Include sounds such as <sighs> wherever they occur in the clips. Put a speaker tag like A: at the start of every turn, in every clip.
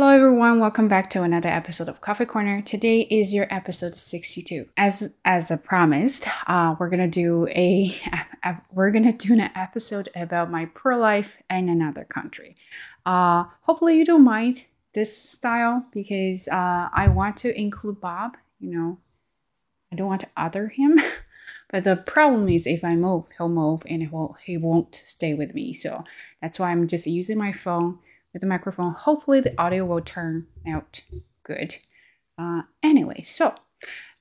A: Hello everyone, welcome back to another episode of Coffee Corner. Today is your episode 62. As as I promised, uh, we're gonna do <laughs> a, we're gonna do an episode about my pro life in another country. Uh, hopefully you don't mind this style because uh, I want to include Bob. You know, I don't want to other him. <laughs> But the problem is if I move, he'll move and he won't, he won't stay with me. So that's why I'm just using my phone with the microphone. Hopefully the audio will turn out good. Uh, anyway, so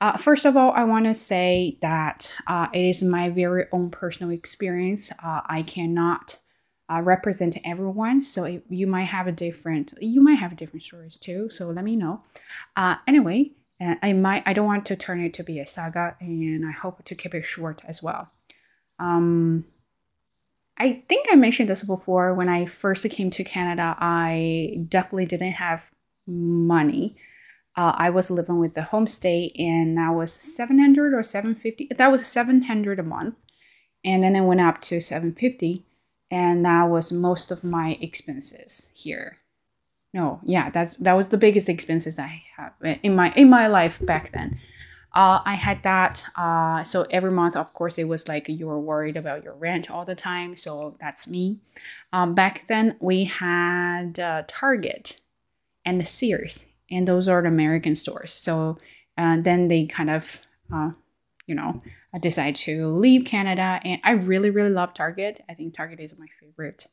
A: uh, first of all, I want to say that uh, it is my very own personal experience. Uh, I cannot uh, represent everyone, so you might have a different, you might have different stories too. So let me know. Uh, anyway, I might, I don't want to turn it to be a saga, and I hope to keep it short as well. Um, I think I mentioned this before. When I first came to Canada, I definitely didn't have money. Uh, I was living with the homestay, and that was seven hundred or seven fifty. That was seven hundred a month, and then it went up to seven fifty, and that was most of my expenses here. No, yeah, that's that was the biggest expenses I have in my in my life back then uh, I had that. Uh, so every month, of course, it was like you were worried about your rent all the time. So that's me. Um, back then, we had uh, Target and the Sears, and those are the American stores. So uh, then they kind of, uh, you know, decide to leave Canada. And I really, really love Target. I think Target is my favorite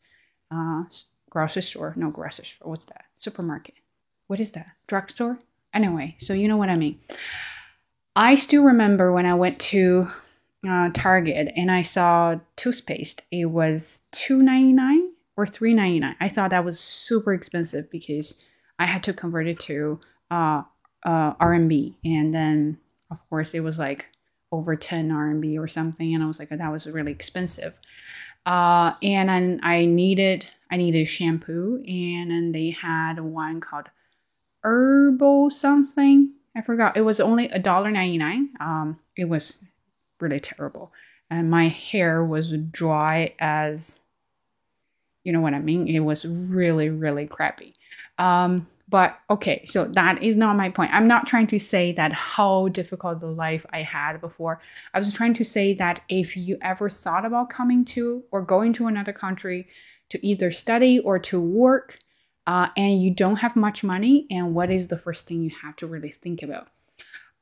A: uh, grocery store. No, grocery store. What's that? Supermarket. What is that? Drugstore? Anyway, so you know what I mean. I still remember when I went to uh, Target and I saw toothpaste. It was two ninety nine or three ninety nine. I thought that was super expensive because I had to convert it to uh, uh, RMB, and then of course it was like over ten RMB or something, and I was like, that was really expensive. Uh, and I, I needed I needed shampoo, and then they had one called Herbal something I forgot. It was only a dollar ninety nine. Um, it was really terrible, and my hair was dry as, you know what I mean. It was really really crappy. Um, but okay, so that is not my point. I'm not trying to say that how difficult the life I had before. I was trying to say that if you ever thought about coming to or going to another country to either study or to work, uh, and you don't have much money, and what is the first thing you have to really think about?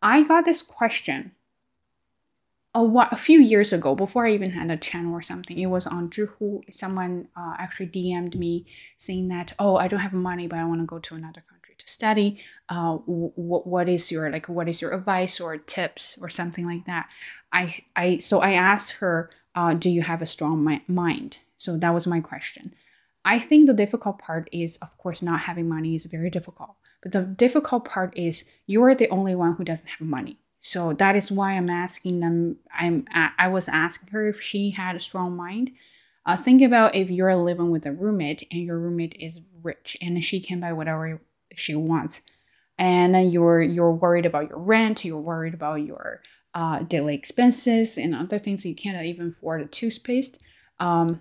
A: I got this question a, a few years ago, before I even had a channel or something. It was on Zhihu. Someone uh, actually DM'd me saying that, oh, I don't have money, but I want to go to another country to study. Uh, w- what is your like? What is your advice or tips or something like that? I I so I asked her, uh, do you have a strong mi- mind? So that was my question. I think the difficult part is, of course, not having money is very difficult. But the difficult part is you are the only one who doesn't have money. So that is why I'm asking them. I'm I was asking her if she had a strong mind. Uh, think about if you're living with a roommate and your roommate is rich and she can buy whatever she wants, and then you're you're worried about your rent, you're worried about your uh, daily expenses and other things you can't even afford a toothpaste. Um,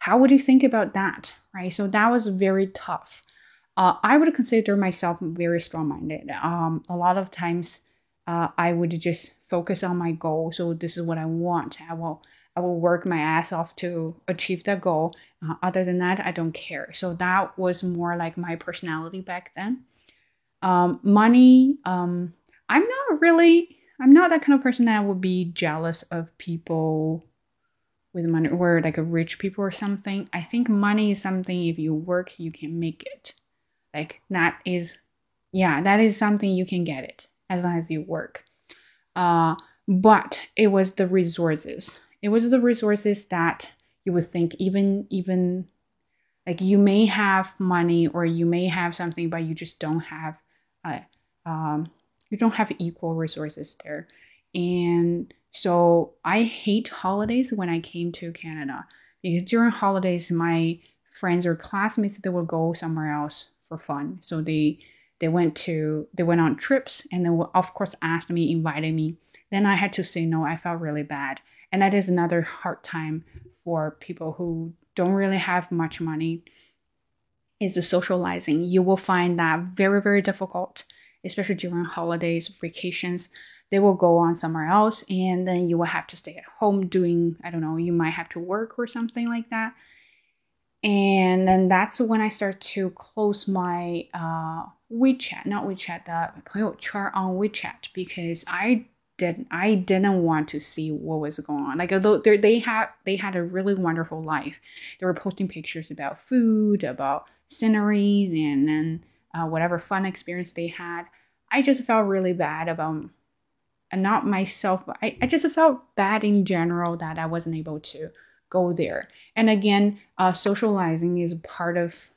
A: how would you think about that, right? So that was very tough. Uh, I would consider myself very strong minded. Um, a lot of times, uh, I would just focus on my goal. So this is what I want. I will I will work my ass off to achieve that goal. Uh, other than that, I don't care. So that was more like my personality back then. Um, money, um, I'm not really. I'm not that kind of person that would be jealous of people with money or like a rich people or something. I think money is something if you work, you can make it. Like that is, yeah, that is something you can get it as long as you work. Uh, but it was the resources. It was the resources that you would think even even like you may have money or you may have something, but you just don't have, uh, um, you don't have equal resources there. And so I hate holidays when I came to Canada because during holidays, my friends or classmates they would go somewhere else for fun. So they they went to they went on trips and then of course asked me, invited me. Then I had to say no. I felt really bad, and that is another hard time for people who don't really have much money. is the socializing. You will find that very, very difficult, especially during holidays, vacations They will go on somewhere else, and then you will have to stay at home doing, I don't know, you might have to work or something like that. And then that's when I start to close my uh, WeChat, not WeChat, the 朋友圈 on WeChat because I did I didn't want to see what was going on. Like although they had they had a really wonderful life. They were posting pictures about food, about sceneries, and then uh, whatever fun experience they had. I just felt really bad about, and not myself. But I, I just felt bad in general that I wasn't able to go there. And again, uh, socializing is part of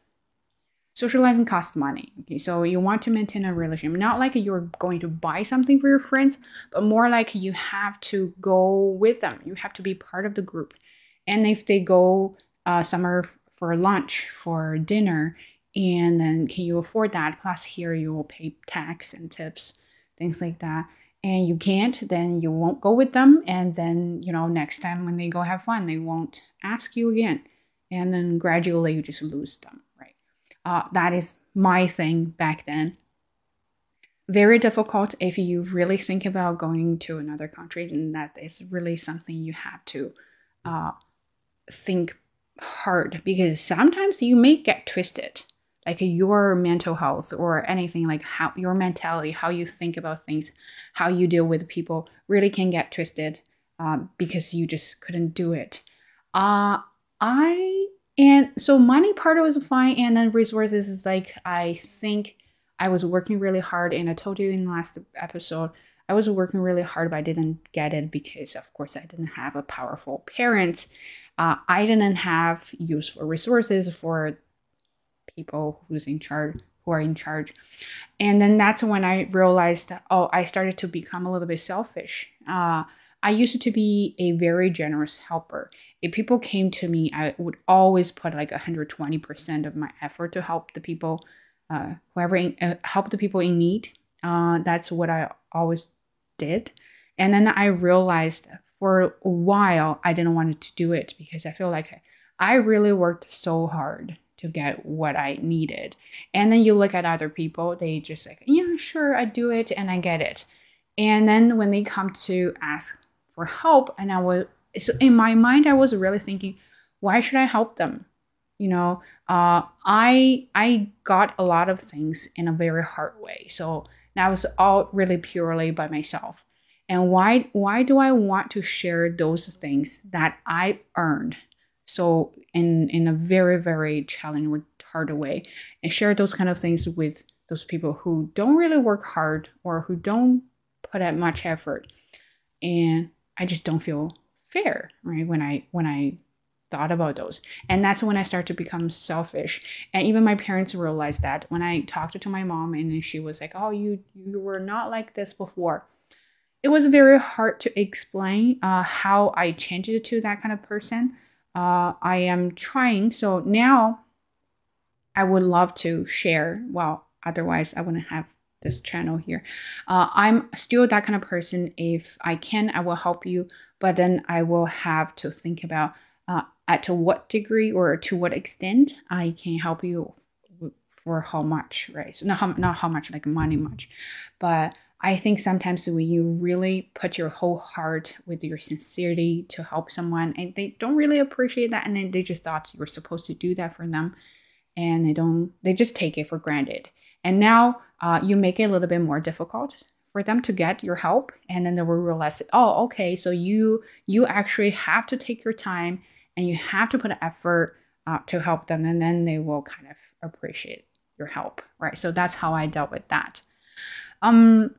A: socializing costs money. Okay, so you want to maintain a relationship, not like you're going to buy something for your friends, but more like you have to go with them. You have to be part of the group. And if they go uh, somewhere for lunch, for dinner, and then can you afford that? Plus, here you will pay tax and tips, things like that. And you can't, then you won't go with them. And then, you know, next time when they go have fun, they won't ask you again. And then gradually you just lose them. Uh, that is my thing back then. Very difficult if you really think about going to another country, and that is really something you have to uh, think hard because sometimes you may get twisted like your mental health or anything like how your mentality how you think about things how you deal with people really can get twisted um, because you just couldn't do it uh, i and so money part was fine. And then resources is like, I think I was working really hard. And I told you in the last episode, I was working really hard, but I didn't get it because, of course, I didn't have a powerful parent. Uh, I didn't have useful resources for people who's in charge, who are in charge. And then that's when I realized oh, I started to become a little bit selfish. Uh, I used to be a very generous helper if people came to me, I would always put like 120% of my effort to help the people, uh, whoever in, uh, help the people in need. Uh, that's what I always did. And then I realized for a while I didn't want to do it because I feel like I really worked so hard to get what I needed. And then you look at other people, they just like, yeah, sure, I do it and I get it. And then when they come to ask for help, and I was, so in my mind i was really thinking why should i help them you know uh, i i got a lot of things in a very hard way so that was all really purely by myself and why why do i want to share those things that i earned so in in a very very challenging hard way and share those kind of things with those people who don't really work hard or who don't put that much effort and i just don't feel fair, right? When I when I thought about those. And that's when I started to become selfish. And even my parents realized that when I talked to my mom and she was like, "Oh, you you were not like this before." It was very hard to explain uh, how I changed it to that kind of person. Uh, I am trying. So now I would love to share. Well, otherwise I wouldn't have this channel here. Uh, I'm still that kind of person. If I can, I will help you, but then I will have to think about uh, at what degree or to what extent I can help you for how much, right? So not how, not how much, like money much, but I think sometimes when you really put your whole heart with your sincerity to help someone and they don't really appreciate that and then they just thought you were supposed to do that for them and they don't they just take it for granted. And now uh, you make it a little bit more difficult for them to get your help and then they will realize oh okay so you you actually have to take your time and you have to put effort uh, to help them and then they will kind of appreciate your help right? So that's how i dealt with that. Um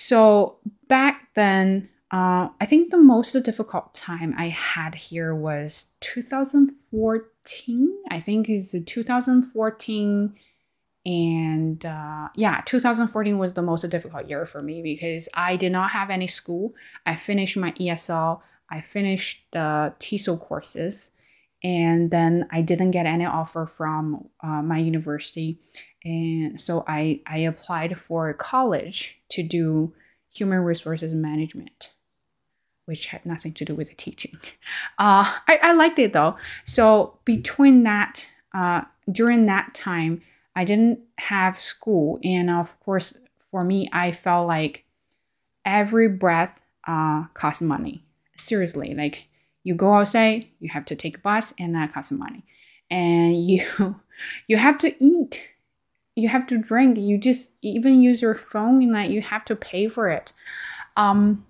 A: so back then uh, i think the most difficult time i had here was 2014 i think it's 2014 and uh, yeah 2014 was the most difficult year for me because i did not have any school. I finished my esl i finished the TESOL courses and then i didn't get any offer from uh, my university and so I, I applied for college to do human resources management which had nothing to do with teaching. Uh, I, I liked it though. So between that uh, during that time, I didn't have school, and of course, for me, I felt like every breath uh, costs money. Seriously, like you go outside, you have to take a bus, and that costs money, and <laughs> you you have to eat you have to drink. You just even use your phone and like you have to pay for it. Um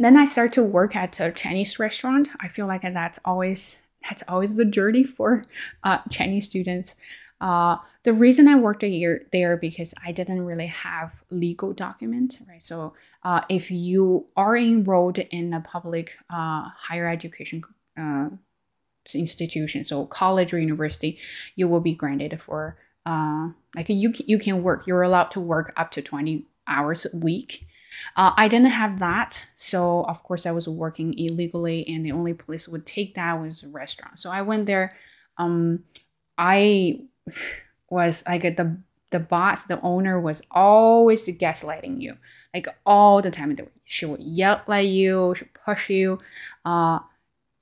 A: then i start to work at a chinese restaurant. I feel like that's always that's always the journey for uh, chinese students. Uh, the reason I worked a year there because I didn't really have legal document, right? So uh, if you are enrolled in a public uh, higher education uh, institution, so college or university, you will be granted for uh, like you you can work. You're allowed to work up to twenty hours a week. Uh, I didn't have that, so of course I was working illegally, and the only place would take that was a restaurant. So I went there. Um, I <sighs> was like the the boss, the owner was always gaslighting you, like all the time. She would yell at you, she push you. Uh,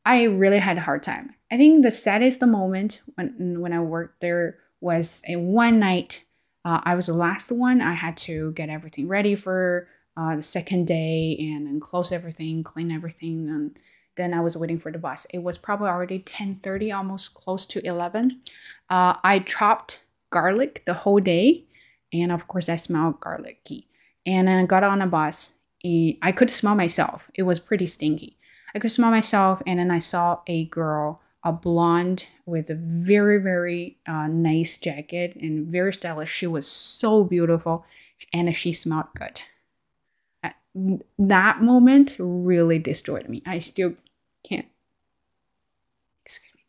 A: I really had a hard time. I think the saddest moment when when I worked there was a one night. Uh, I was the last one. I had to get everything ready for uh, the second day and, and close everything, clean everything, and then I was waiting for the bus. It was probably already ten thirty, almost close to eleven. Uh, I chopped garlic the whole day, and of course I smelled garlicky. And then I got on a bus. And I could smell myself. It was pretty stinky. I could smell myself, and then I saw a girl a blonde with a very very uh, nice jacket and very stylish. She was so beautiful and she smelled good. That moment really destroyed me. I still can't excuse me.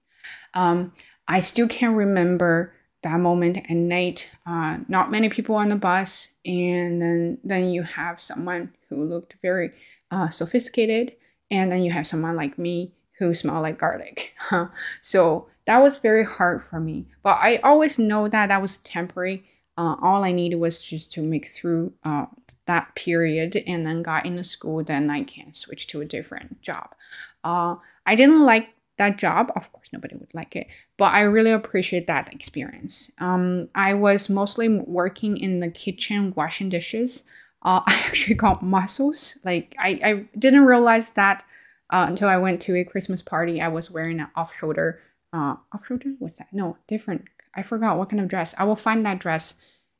A: Um, i still can't remember that moment at night. Uh, not many people on the bus and then then you have someone who looked very uh, sophisticated and then you have someone like me who smell like garlic. <laughs> so that was very hard for me. But I always know that that was temporary. Uh, all I needed was just to make through uh, that period and then got into school. Then I can switch to a different job. Uh, I didn't like that job. Of course, nobody would like it, but I really appreciate that experience. Um, I was mostly working in the kitchen, washing dishes. Uh, <laughs> I actually got muscles. Like I, I didn't realize that uh, until I went to a Christmas party. I was wearing an off shoulder, uh, off shoulder. What's that? No, different. I forgot what kind of dress. I will find that dress,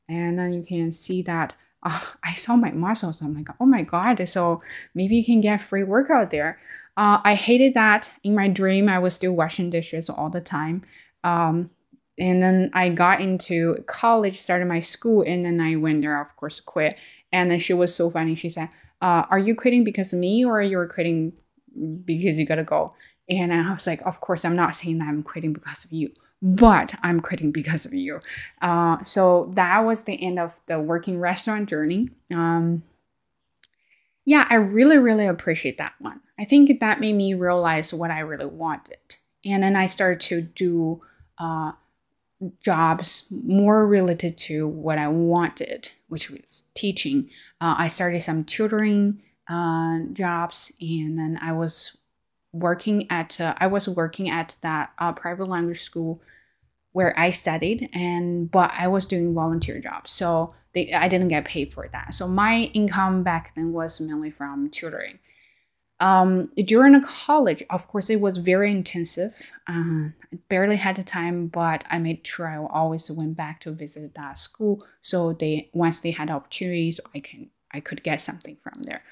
A: and then you can see that. Uh, <laughs> I saw my muscles. I'm like, oh my god! So maybe you can get free workout there. Uh, I hated that. In my dream, I was still washing dishes all the time. Um, and then I got into college, started my school, and then I went there. Of course, quit. And then she was so funny. She said, uh, "Are you quitting because of me, or are you're quitting because you gotta go. And I was like, of course, I'm not saying that I'm quitting because of you, but I'm quitting because of you. Uh, so that was the end of the working restaurant journey. Um, yeah, I really, really appreciate that one. I think that made me realize what I really wanted. And then I started to do uh, jobs more related to what I wanted, which was teaching. Uh, I started some tutoring uh, jobs, and then I was working at uh, I was working at that uh, private language school where I studied, and but I was doing volunteer jobs, so they, I didn't get paid for that. So my income back then was mainly from tutoring. Um, during the college, of course, it was very intensive. Uh, I barely had the time, but I made sure I always went back to visit that school. So they once they had opportunities, I can I could get something from there.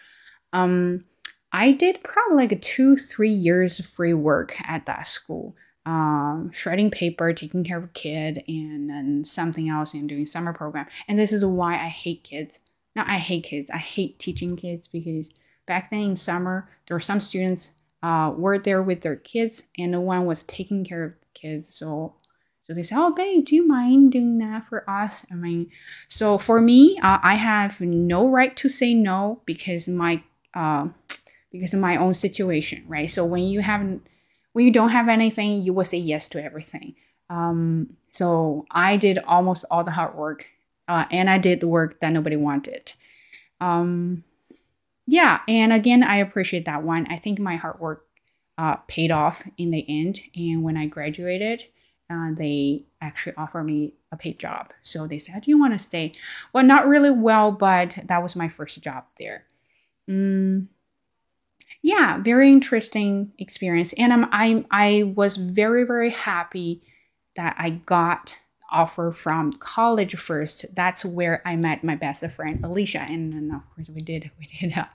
A: Um, I did probably like two, three years of free work at that school. Um, shredding paper, taking care of a kid, and then something else, and doing summer program. And this is why I hate kids. Not I hate kids. I hate teaching kids because back then in summer, there were some students uh, were there with their kids, and no one was taking care of kids. So so they said, "Oh, babe, do you mind doing that for us?" I mean, so for me, uh, I have no right to say no because my uh, because of my own situation, right? So when you haven't, when you don't have anything, you will say yes to everything. Um, so I did almost all the hard work, uh, and I did the work that nobody wanted. Um, yeah, and again, I appreciate that one. I think my hard work uh, paid off in the end, and when I graduated, uh, they actually offered me a paid job. So they said, "Do you want to stay?" Well, not really well, but that was my first job there. Mm, yeah, very interesting experience, and I'm, I I was very very happy that I got offer from college first. That's where I met my best friend Alicia, and then of course we did we did a,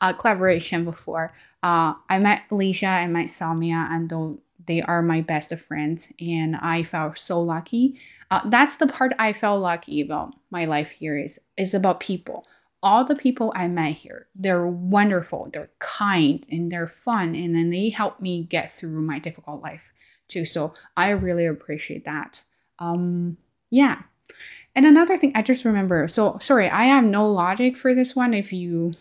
A: a collaboration before. Uh, I met Alicia, I met Samia, and they are my best of friends, and I felt so lucky. Uh, that's the part I felt lucky about my life here is is about people. All the people I met here, they're wonderful, they're kind, and they're fun, and then they help me get through my difficult life too. So I really appreciate that. Um, yeah. And another thing I just remember. So sorry, I have no logic for this one. If you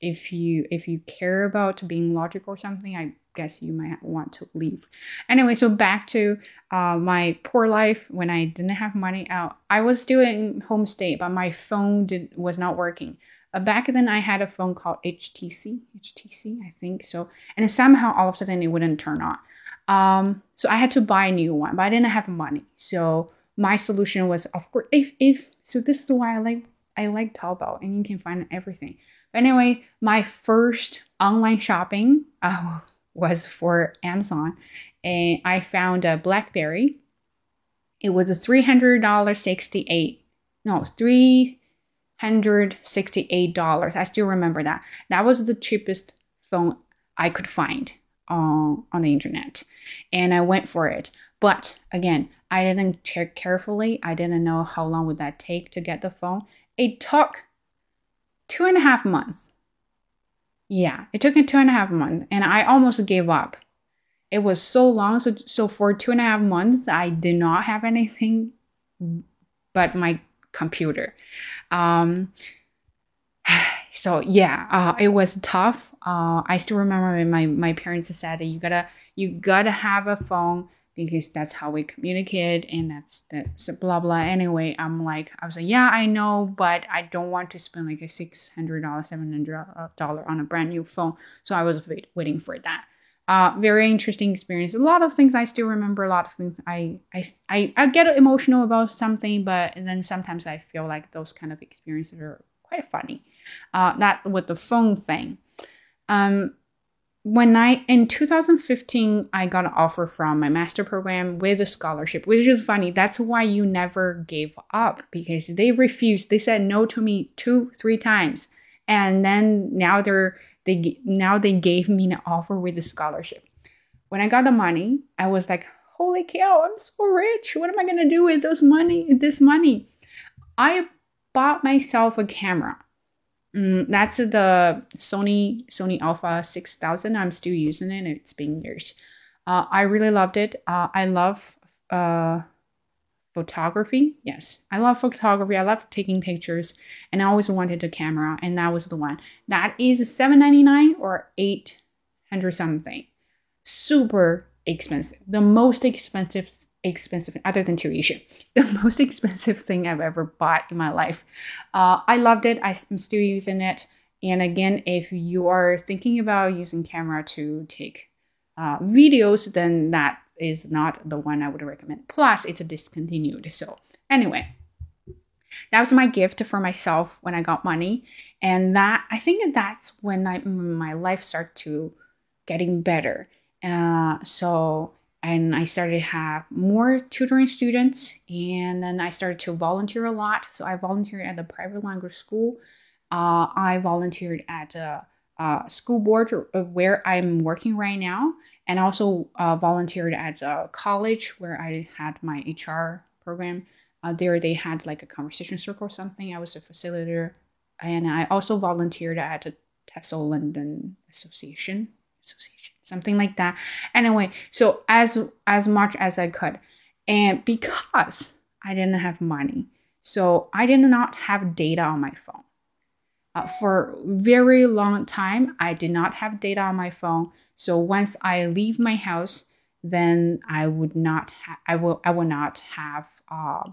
A: if you if you care about being logical or something, I guess you might want to leave. Anyway, so back to uh, my poor life when I didn't have money out. I was doing home homestay, but my phone did was not working. Uh, back then, I had a phone called HTC, HTC, I think so, and somehow all of a sudden it wouldn't turn on. Um, so I had to buy a new one, but I didn't have money. So my solution was, of course, if if so, this is why I like I like Taobao, and you can find everything. But anyway, my first online shopping uh, <laughs> was for Amazon, and I found a BlackBerry. It was a three hundred dollar sixty eight, no three hundred sixty eight dollars. I still remember that. That was the cheapest phone I could find on, on the internet and I went for it. But again, I didn't check carefully. I didn't know how long would that take to get the phone. It took two and a half months. Yeah, it took me two and a half months, and I almost gave up. It was so long. So, so for two and a half months, I did not have anything but my computer. Um, <sighs> so yeah, uh, it was tough. Uh, I still remember my my parents said you gotta you gotta have a phone because that's how we communicate and that's that's blah blah. Anyway, I'm like I was like yeah I know, but I don't want to spend like a six hundred dollar seven hundred dollar on a brand new phone. So I was wait, waiting for that. Uh, very interesting experience. A lot of things I still remember. A lot of things I, I I I get emotional about something, but then sometimes I feel like those kind of experiences are quite funny. Uh, that with the phone thing. Um, when I in 2015 I got an offer from my master program with a scholarship, which is funny. That's why you never gave up because they refused. They said no to me two, three times, and then now they're they now they gave me an offer with a scholarship. When I got the money, I was like, "Holy cow! I'm so rich. What am I gonna do with those money? This money?" I bought myself a camera. Mm, that's the Sony Sony Alpha 6000. I'm still using it. It's been years. Uh, I really loved it. Uh, I love uh, photography. Yes, I love photography. I love taking pictures, and I always wanted a camera, and that was the one. That is seven ninety nine or eight hundred something. Super expensive. The most expensive expensive other than tuition <laughs> the most expensive thing i've ever bought in my life. Uh, i loved it. I'm still using it. And again if you are thinking about using camera to take uh, videos then that is not the one i would recommend. Plus it's a discontinued. So anyway that was my gift for myself when i got money. And that i think that's when I, my life started to getting better uh, so and I started to have more tutoring students and then I started to volunteer a lot. So I volunteered at the private language school. Uh, I volunteered at a, a, school board where I'm working right now and also uh, volunteered at a college where I had my HR program. Uh, there they had like a conversation circle or something. I was a facilitator and I also volunteered at a TESOL London Association association something like that. Anyway so as as much as i could. And because i didn't have money so i did not have data on my phone. Uh, for very long time i did not have data on my phone. So once i leave my house then i would not ha- i will i will not have uh,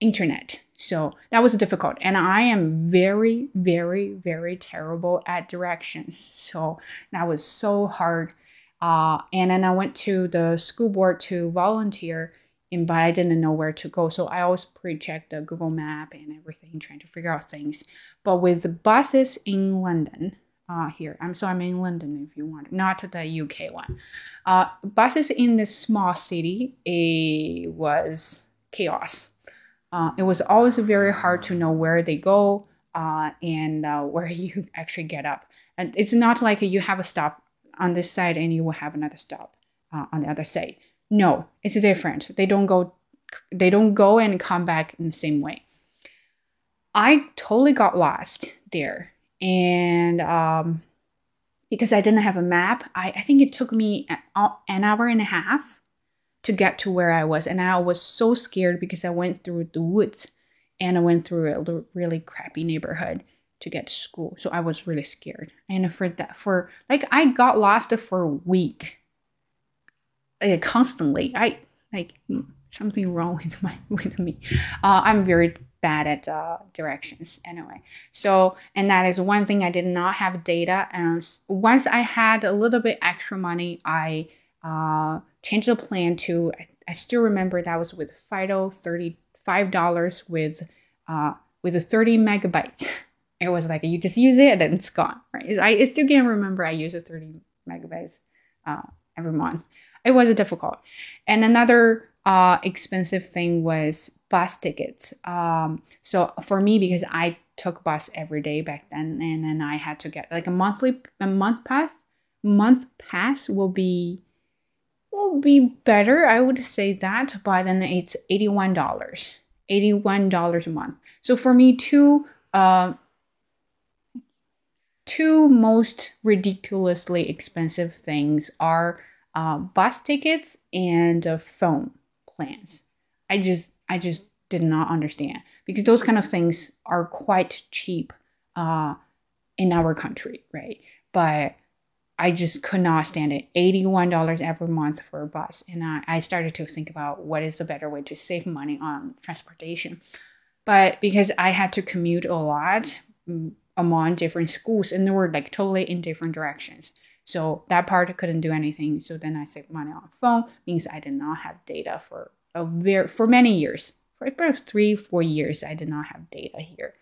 A: internet so that was difficult. And I am very, very, very terrible at directions. So that was so hard. Uh, and then I went to the school board to volunteer. and but I didn't know where to go. So I always pre-check the Google Map and everything, trying to figure out things. But with the buses in London, uh, here I'm so I'm in London if you want, not the UK one. Uh, buses in this small city, it was chaos. Uh, it was always very hard to know where they go uh, and uh, where <laughs> you actually get up. And it's not like you have a stop on this side and you will have another stop uh, on the other side. No, it's different. They don't go. They don't go and come back in the same way. I totally got lost there, and um, because I didn't have a map, I, I think it took me an hour and a half to get to where I was, and I was so scared because I went through the woods and I went through a really crappy neighborhood to get to school. So I was really scared. And for that, for like, I got lost for a week, like, constantly. I like something wrong with my <laughs> with me. Uh, I'm very bad at uh, directions anyway. So, and that is one thing I did not have data. And once I had a little bit extra money, I uh, changed the plan to. I, I still remember that was with Fido, thirty five dollars with uh, with a thirty megabytes. <laughs> it was like you just use it and it's gone, right? I still can't remember I use a 30 megabytes uh, every month. It was difficult. And another uh, expensive thing was bus tickets. Um, so for me, because I took bus every day back then, and then I had to get like a monthly a month pass. Month pass will be will be better. I would say that, but then it's eighty one dollars. Eighty one dollars a month. So for me, two uh, two most ridiculously expensive things are uh, bus tickets and uh, phone plans. I just I just did not understand because those kind of things are quite cheap uh, in our country, right? But I just could not stand it. $81 every month for a bus. And I, I started to think about what is a better way to save money on transportation. But because I had to commute a lot, mm, among different schools and they were like totally in different directions. So that part couldn't do anything. So then I saved money on phone means I did not have data for a very for many years. For about three, four years, I did not have data here.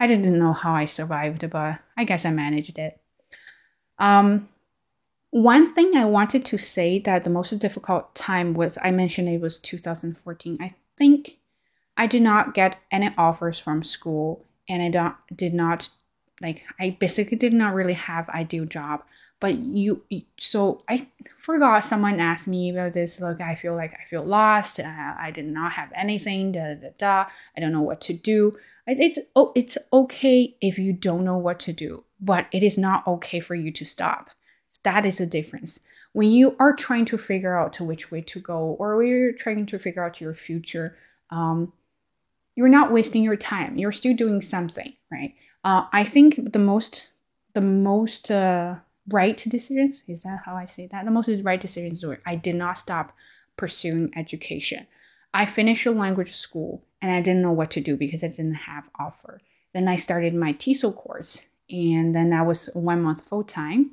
A: I didn't know how I survived, but I guess I managed it. Um, one thing I wanted to say that the most difficult time was I mentioned it was 2014. I think I did not get any offers from school and I don't did not like I basically did not really have ideal job. But you, so I forgot someone asked me about this. Look, I feel like I feel lost. Uh, I did not have anything. Da, da da. I don't know what to do. It's oh, it's okay if you don't know what to do, but it is not okay for you to stop. That is the difference. When you are trying to figure out to which way to go, or when you're trying to figure out your future, um, you're not wasting your time. You're still doing something, right? Uh, I think the most, the most uh, right decisions is that how I say that? The most right decisions were I did not stop pursuing education. I finished a language school and I didn't know what to do because I didn't have offer. Then I started my TESOL course and then that was one month full time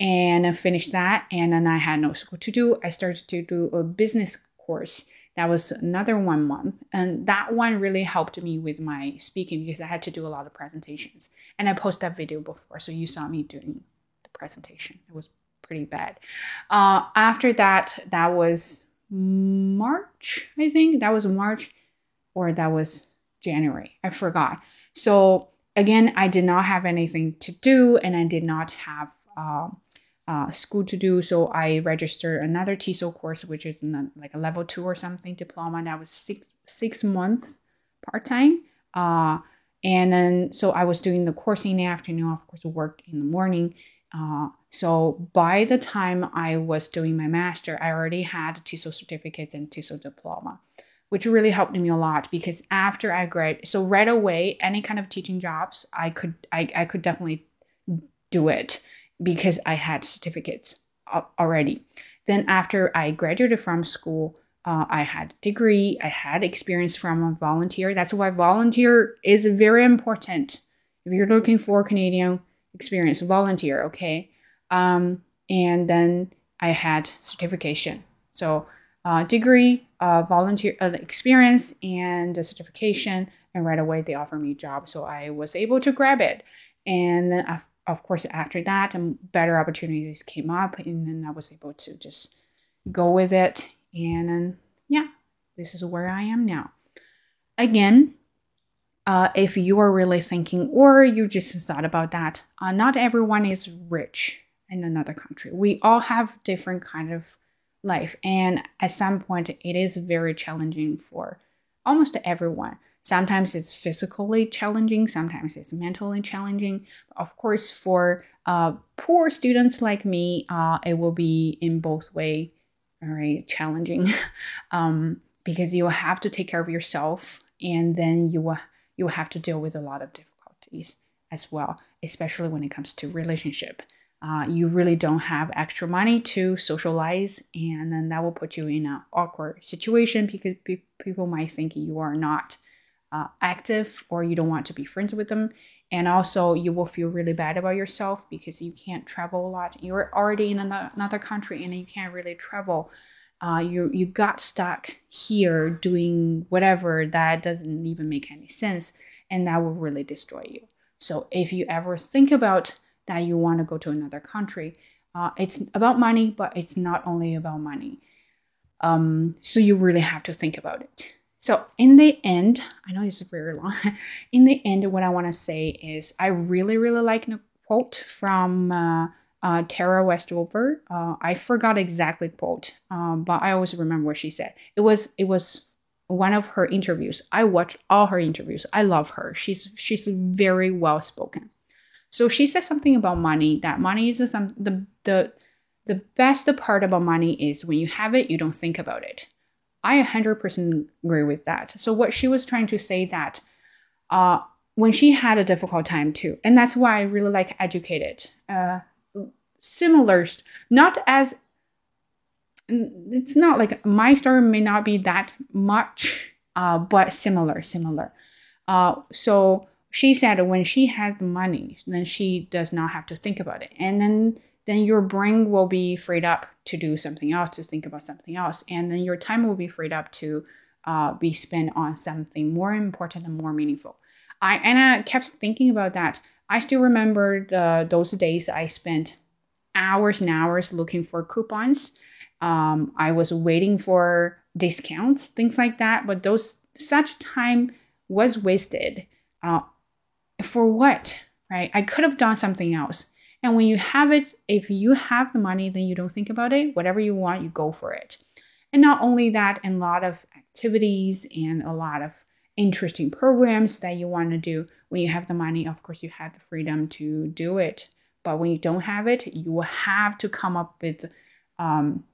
A: and I finished that and then I had no school to do. I started to do a business course that was another one month. And that one really helped me with my speaking because I had to do a lot of presentations. And I posted that video before, so you saw me doing presentation. It was pretty bad. Uh, after that, that was March, I think. That was March or that was January. I forgot. So again, I did not have anything to do and I did not have. Um, uh, school to do. So I registered another TESOL course, which is like a level two or something diploma. That was six six months part time. Uh, and then so I was doing the course in the afternoon. Of course, worked in the morning. Uh, so by the time I was doing my master, I already had TESOL certificates and TESOL diploma, which really helped me a lot because after I grad, so right away, any kind of teaching jobs, I could I, I could definitely do it because I had certificates already. Then after I graduated from school, uh, I had degree, I had experience from a volunteer. That's why volunteer is very important. If you're looking for Canadian experience, volunteer, okay? Um, and then I had certification. So uh, degree, uh, volunteer uh, experience, and the certification. And right away, they offered me a job. So I was able to grab it. And then, of course, after that, um, better opportunities came up. And then I was able to just go with it. And then, yeah, this is where I am now. Again, uh, if you are really thinking, or you just thought about that, uh, not everyone is rich in another country. We all have different kind of life, and at some point, it is very challenging for almost everyone. Sometimes it's physically challenging, sometimes it's mentally challenging. Of course, for uh, poor students like me, uh, it will be in both way very challenging <laughs> um, because you have to take care of yourself, and then you will you have to deal with a lot of difficulties as well, especially when it comes to relationship. Uh, you really don't have extra money to socialize, and then that will put you in an awkward situation because pe- people might think you are not uh, active or you don't want to be friends with them. And also, you will feel really bad about yourself because you can't travel a lot. You're already in another country and you can't really travel. Uh, you you got stuck here doing whatever that doesn't even make any sense, and that will really destroy you. So if you ever think about that you want to go to another country, uh, it's about money, but it's not only about money. Um, so you really have to think about it. So in the end, I know it's very <laughs> long. in the end, what I want to say is I really, really like a quote from uh, uh, Tara Westover. Uh, I forgot exactly quote, um, but I always remember what she said. It was it was one of her interviews. I watched all her interviews. I love her. She's she's very well spoken. So she said something about money. That money is some the the the best part about money is when you have it, you don't think about it. I 100% agree with that. So what she was trying to say that uh, when she had a difficult time too, and that's why I really like educated, uh, similar, not as it's not like my story may not be that much, uh, but similar, similar. Uh, so she said when she has money, then she does not have to think about it, and then then your brain will be freed up to do something else, to think about something else, and then your time will be freed up to uh, be spent on something more important and more meaningful. I and I kept thinking about that. I still remember the, those days I spent hours and hours looking for coupons. Um, I was waiting for discounts, things like that. But those such time was wasted. Uh, for what? Right? I could have done something else. And when you have it, if you have the money, then you don't think about it. Whatever you want, you go for it. And not only that, and a lot of activities and a lot of interesting programs that you want to do. When you have the money, of course, you have the freedom to do it. But when you don't have it, you will have to come up with um,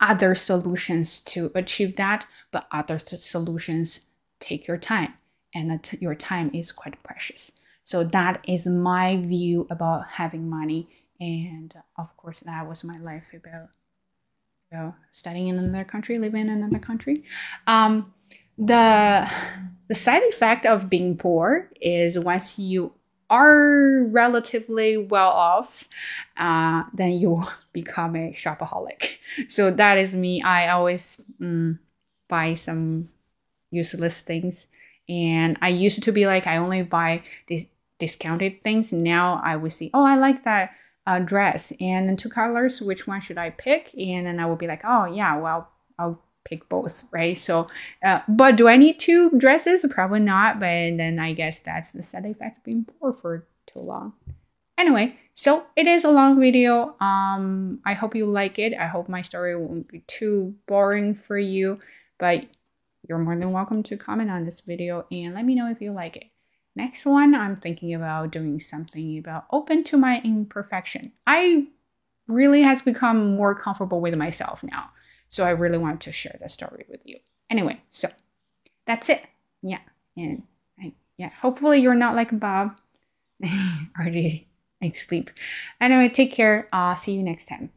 A: other solutions to achieve that. But other solutions take your time, and your time is quite precious. So that is my view about having money. And of course, that was my life about you know, studying in another country, living in another country. Um, the the side effect of being poor is once you are relatively well off, uh, then you <laughs> become a shopaholic. So that is me. I always mm, buy some useless things. And I used to be like, I only buy these discounted things. Now I would see, oh, I like that uh, dress and two colors. Which one should I pick? And then I will be like, oh, yeah, well, I'll pick both, right? So, uh, but do I need two dresses? Probably not. But then I guess that's the side effect of being poor for too long. Anyway, so it is a long video. Um, I hope you like it. I hope my story won't be too boring for you, but you're more than welcome to comment on this video and let me know if you like it. Next one, I'm thinking about doing something about open to my imperfection. I really has become more comfortable with myself now. So I really want to share that story with you. Anyway, so that's it. Yeah. And I, yeah, hopefully you're not like Bob. <laughs> already like sleep. Anyway, take care. Uh, see you next time.